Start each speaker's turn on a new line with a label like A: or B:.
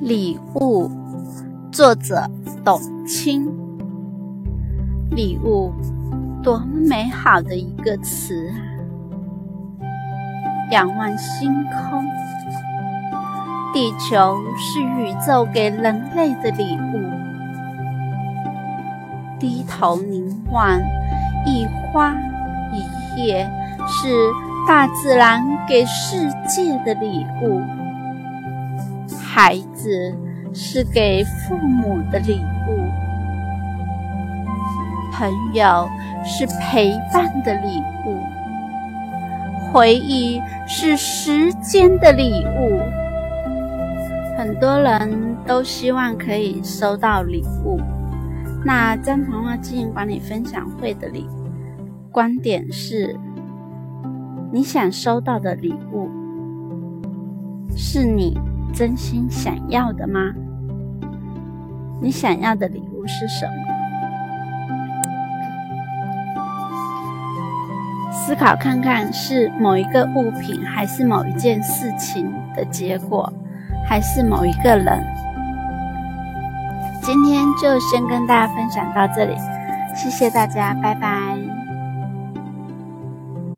A: 礼物，作者董卿。礼物，多么美好的一个词啊！仰望星空，地球是宇宙给人类的礼物；低头凝望，一花一叶，是大自然给世界的礼物。海子是给父母的礼物，朋友是陪伴的礼物，回忆是时间的礼物。很多人都希望可以收到礼物。那张童话经营管理分享会的礼观点是：你想收到的礼物，是你。真心想要的吗？你想要的礼物是什么？思考看看，是某一个物品，还是某一件事情的结果，还是某一个人？今天就先跟大家分享到这里，谢谢大家，拜拜。